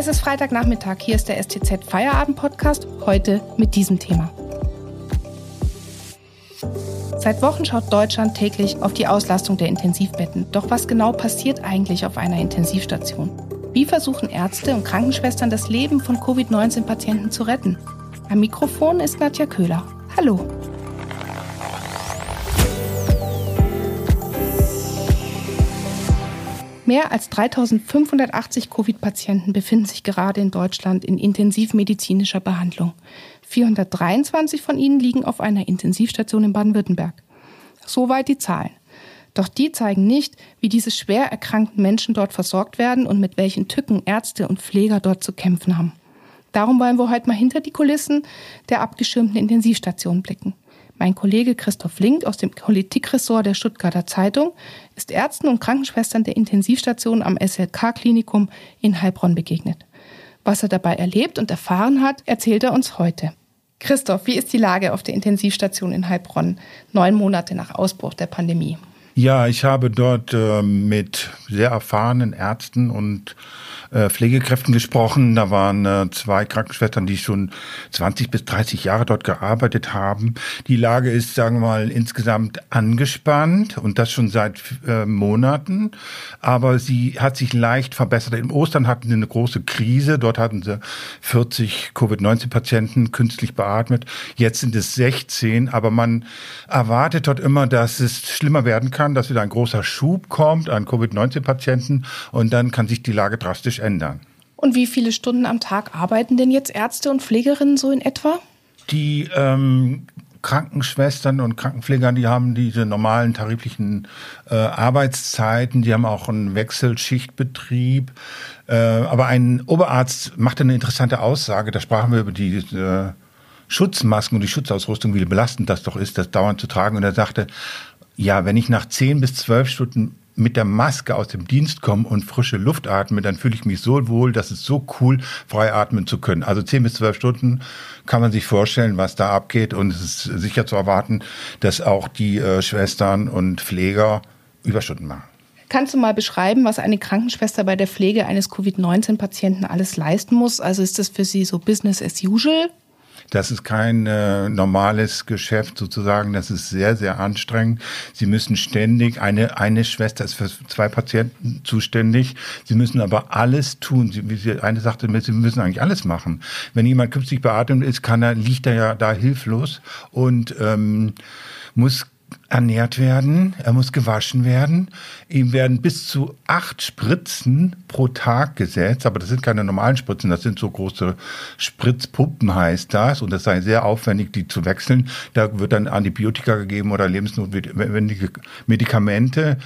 Es ist Freitagnachmittag, hier ist der STZ Feierabend Podcast, heute mit diesem Thema. Seit Wochen schaut Deutschland täglich auf die Auslastung der Intensivbetten. Doch was genau passiert eigentlich auf einer Intensivstation? Wie versuchen Ärzte und Krankenschwestern das Leben von Covid-19-Patienten zu retten? Am Mikrofon ist Nadja Köhler. Hallo. Mehr als 3580 Covid-Patienten befinden sich gerade in Deutschland in intensivmedizinischer Behandlung. 423 von ihnen liegen auf einer Intensivstation in Baden-Württemberg. Soweit die Zahlen. Doch die zeigen nicht, wie diese schwer erkrankten Menschen dort versorgt werden und mit welchen Tücken Ärzte und Pfleger dort zu kämpfen haben. Darum wollen wir heute mal hinter die Kulissen der abgeschirmten Intensivstation blicken. Mein Kollege Christoph Link aus dem Politikressort der Stuttgarter Zeitung ist Ärzten und Krankenschwestern der Intensivstation am SLK-Klinikum in Heilbronn begegnet. Was er dabei erlebt und erfahren hat, erzählt er uns heute. Christoph, wie ist die Lage auf der Intensivstation in Heilbronn, neun Monate nach Ausbruch der Pandemie? Ja, ich habe dort äh, mit sehr erfahrenen Ärzten und äh, Pflegekräften gesprochen. Da waren äh, zwei Krankenschwestern, die schon 20 bis 30 Jahre dort gearbeitet haben. Die Lage ist, sagen wir mal, insgesamt angespannt und das schon seit äh, Monaten. Aber sie hat sich leicht verbessert. Im Ostern hatten sie eine große Krise. Dort hatten sie 40 Covid-19-Patienten künstlich beatmet. Jetzt sind es 16. Aber man erwartet dort immer, dass es schlimmer werden kann, dass wieder ein großer Schub kommt an Covid-19-Patienten und dann kann sich die Lage drastisch ändern. Und wie viele Stunden am Tag arbeiten denn jetzt Ärzte und Pflegerinnen so in etwa? Die ähm, Krankenschwestern und Krankenpfleger, die haben diese normalen tariflichen äh, Arbeitszeiten, die haben auch einen Wechselschichtbetrieb. Äh, aber ein Oberarzt machte eine interessante Aussage, da sprachen wir über die äh, Schutzmasken und die Schutzausrüstung, wie belastend das doch ist, das dauernd zu tragen. Und er sagte, ja, wenn ich nach zehn bis zwölf Stunden mit der Maske aus dem Dienst komme und frische Luft atme, dann fühle ich mich so wohl, dass es so cool, frei atmen zu können. Also zehn bis zwölf Stunden kann man sich vorstellen, was da abgeht. Und es ist sicher zu erwarten, dass auch die äh, Schwestern und Pfleger Überstunden machen. Kannst du mal beschreiben, was eine Krankenschwester bei der Pflege eines Covid-19-Patienten alles leisten muss? Also ist das für sie so Business as usual? Das ist kein äh, normales Geschäft sozusagen. Das ist sehr, sehr anstrengend. Sie müssen ständig, eine, eine Schwester ist für zwei Patienten zuständig. Sie müssen aber alles tun. Sie, wie sie eine sagte, sie müssen eigentlich alles machen. Wenn jemand künstlich beatmet ist, kann er, liegt er ja da hilflos und ähm, muss ernährt werden, er muss gewaschen werden. Ihm werden bis zu acht Spritzen pro Tag gesetzt, aber das sind keine normalen Spritzen, das sind so große Spritzpumpen heißt das und das sei sehr aufwendig, die zu wechseln. Da wird dann Antibiotika gegeben oder lebensnotwendige Medikamente.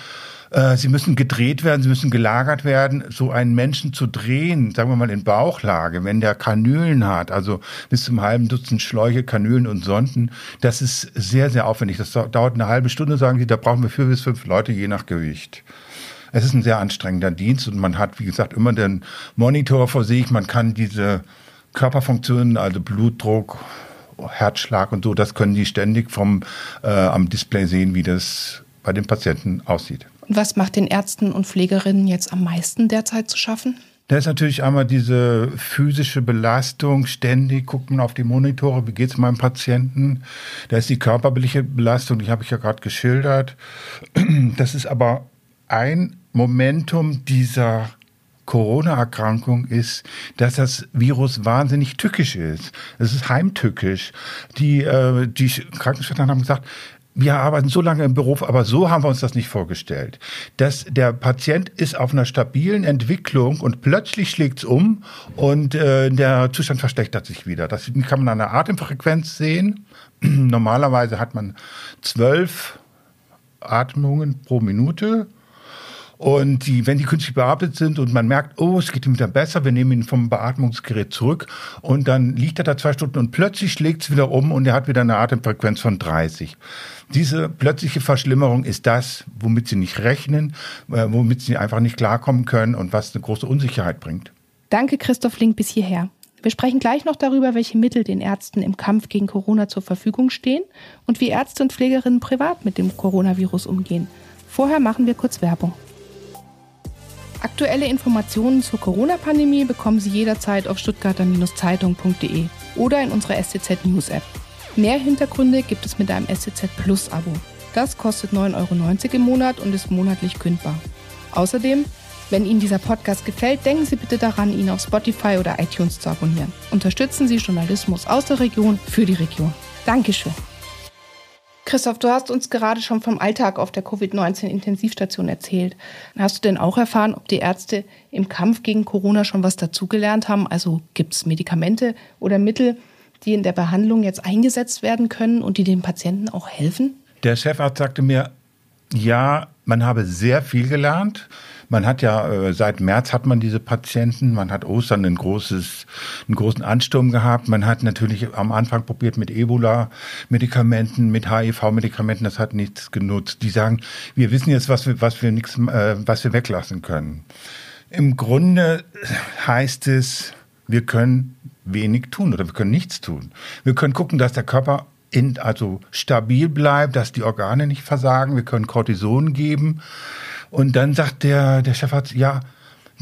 Äh, sie müssen gedreht werden, sie müssen gelagert werden. So einen Menschen zu drehen, sagen wir mal in Bauchlage, wenn der Kanülen hat, also bis zum halben Dutzend Schläuche, Kanülen und Sonden, das ist sehr, sehr aufwendig. Das dauert eine halbe Stunde, sagen sie, da brauchen wir vier bis fünf Leute, je nach Gewicht. Es ist ein sehr anstrengender Dienst und man hat, wie gesagt, immer den Monitor vor sich. Man kann diese Körperfunktionen, also Blutdruck, Herzschlag und so, das können die ständig vom äh, am Display sehen, wie das bei den Patienten aussieht. Was macht den Ärzten und Pflegerinnen jetzt am meisten derzeit zu schaffen? Da ist natürlich einmal diese physische Belastung. Ständig guckt man auf die Monitore, wie geht es meinem Patienten. Da ist die körperliche Belastung, die habe ich ja gerade geschildert. Das ist aber ein Momentum dieser Corona-Erkrankung ist, dass das Virus wahnsinnig tückisch ist. Es ist heimtückisch. Die, äh, die Krankenschwestern haben gesagt, wir arbeiten so lange im Beruf, aber so haben wir uns das nicht vorgestellt. Dass der Patient ist auf einer stabilen Entwicklung und plötzlich schlägt's um und äh, der Zustand verschlechtert sich wieder. Das kann man an der Atemfrequenz sehen. Normalerweise hat man zwölf Atmungen pro Minute und die, wenn die künstlich beatmet sind und man merkt, oh, es geht ihm wieder besser, wir nehmen ihn vom Beatmungsgerät zurück und dann liegt er da zwei Stunden und plötzlich schlägt es wieder um und er hat wieder eine Atemfrequenz von 30. Diese plötzliche Verschlimmerung ist das, womit sie nicht rechnen, äh, womit sie einfach nicht klarkommen können und was eine große Unsicherheit bringt. Danke, Christoph Link, bis hierher. Wir sprechen gleich noch darüber, welche Mittel den Ärzten im Kampf gegen Corona zur Verfügung stehen und wie Ärzte und Pflegerinnen privat mit dem Coronavirus umgehen. Vorher machen wir kurz Werbung. Aktuelle Informationen zur Corona-Pandemie bekommen Sie jederzeit auf stuttgarter-zeitung.de oder in unserer STZ News App. Mehr Hintergründe gibt es mit einem STZ Plus Abo. Das kostet 9,90 Euro im Monat und ist monatlich kündbar. Außerdem, wenn Ihnen dieser Podcast gefällt, denken Sie bitte daran, ihn auf Spotify oder iTunes zu abonnieren. Unterstützen Sie Journalismus aus der Region für die Region. Dankeschön. Christoph, du hast uns gerade schon vom Alltag auf der Covid-19-Intensivstation erzählt. Hast du denn auch erfahren, ob die Ärzte im Kampf gegen Corona schon was dazugelernt haben? Also gibt es Medikamente oder Mittel, die in der Behandlung jetzt eingesetzt werden können und die den Patienten auch helfen? Der Chefarzt sagte mir, ja, man habe sehr viel gelernt. Man hat ja äh, seit März hat man diese Patienten, man hat Ostern ein großes, einen großen Ansturm gehabt. Man hat natürlich am Anfang probiert mit Ebola-Medikamenten, mit HIV-Medikamenten, das hat nichts genutzt. Die sagen, wir wissen jetzt, was wir, was wir nichts, äh, was wir weglassen können. Im Grunde heißt es, wir können wenig tun oder wir können nichts tun. Wir können gucken, dass der Körper in, also stabil bleibt, dass die Organe nicht versagen. Wir können Cortison geben. Und dann sagt der, der Chefarzt, ja,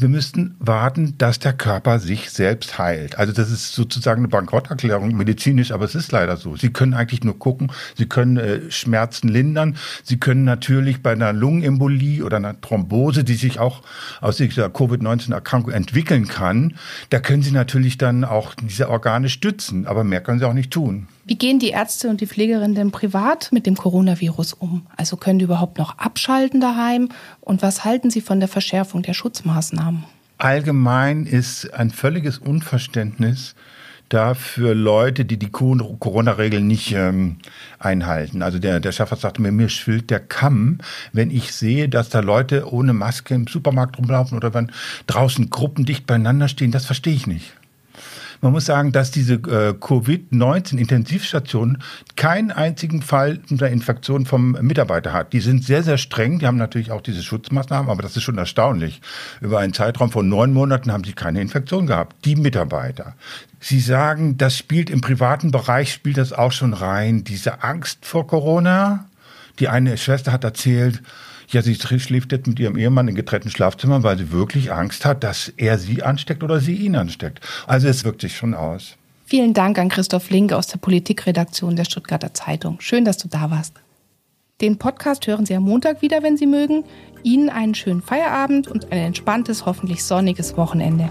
wir müssten warten, dass der Körper sich selbst heilt. Also das ist sozusagen eine Bankrotterklärung medizinisch, aber es ist leider so. Sie können eigentlich nur gucken, Sie können äh, Schmerzen lindern, Sie können natürlich bei einer Lungenembolie oder einer Thrombose, die sich auch aus dieser Covid-19-Erkrankung entwickeln kann, da können Sie natürlich dann auch diese Organe stützen, aber mehr können Sie auch nicht tun. Wie gehen die Ärzte und die Pflegerinnen denn privat mit dem Coronavirus um? Also können die überhaupt noch abschalten daheim? Und was halten Sie von der Verschärfung der Schutzmaßnahmen? Allgemein ist ein völliges Unverständnis da für Leute, die die Corona-Regeln nicht ähm, einhalten. Also der, der Chefarzt sagte mir, mir schwillt der Kamm, wenn ich sehe, dass da Leute ohne Maske im Supermarkt rumlaufen oder wenn draußen Gruppen dicht beieinander stehen. Das verstehe ich nicht. Man muss sagen, dass diese äh, Covid-19-Intensivstation keinen einzigen Fall der Infektion vom Mitarbeiter hat. Die sind sehr, sehr streng. Die haben natürlich auch diese Schutzmaßnahmen, aber das ist schon erstaunlich. Über einen Zeitraum von neun Monaten haben sie keine Infektion gehabt. Die Mitarbeiter. Sie sagen, das spielt im privaten Bereich, spielt das auch schon rein. Diese Angst vor Corona. Die eine Schwester hat erzählt, ja, sie schläft jetzt mit ihrem Ehemann in getrennten Schlafzimmern, weil sie wirklich Angst hat, dass er sie ansteckt oder sie ihn ansteckt. Also es wirkt sich schon aus. Vielen Dank an Christoph Link aus der Politikredaktion der Stuttgarter Zeitung. Schön, dass du da warst. Den Podcast hören Sie am Montag wieder, wenn Sie mögen. Ihnen einen schönen Feierabend und ein entspanntes, hoffentlich sonniges Wochenende.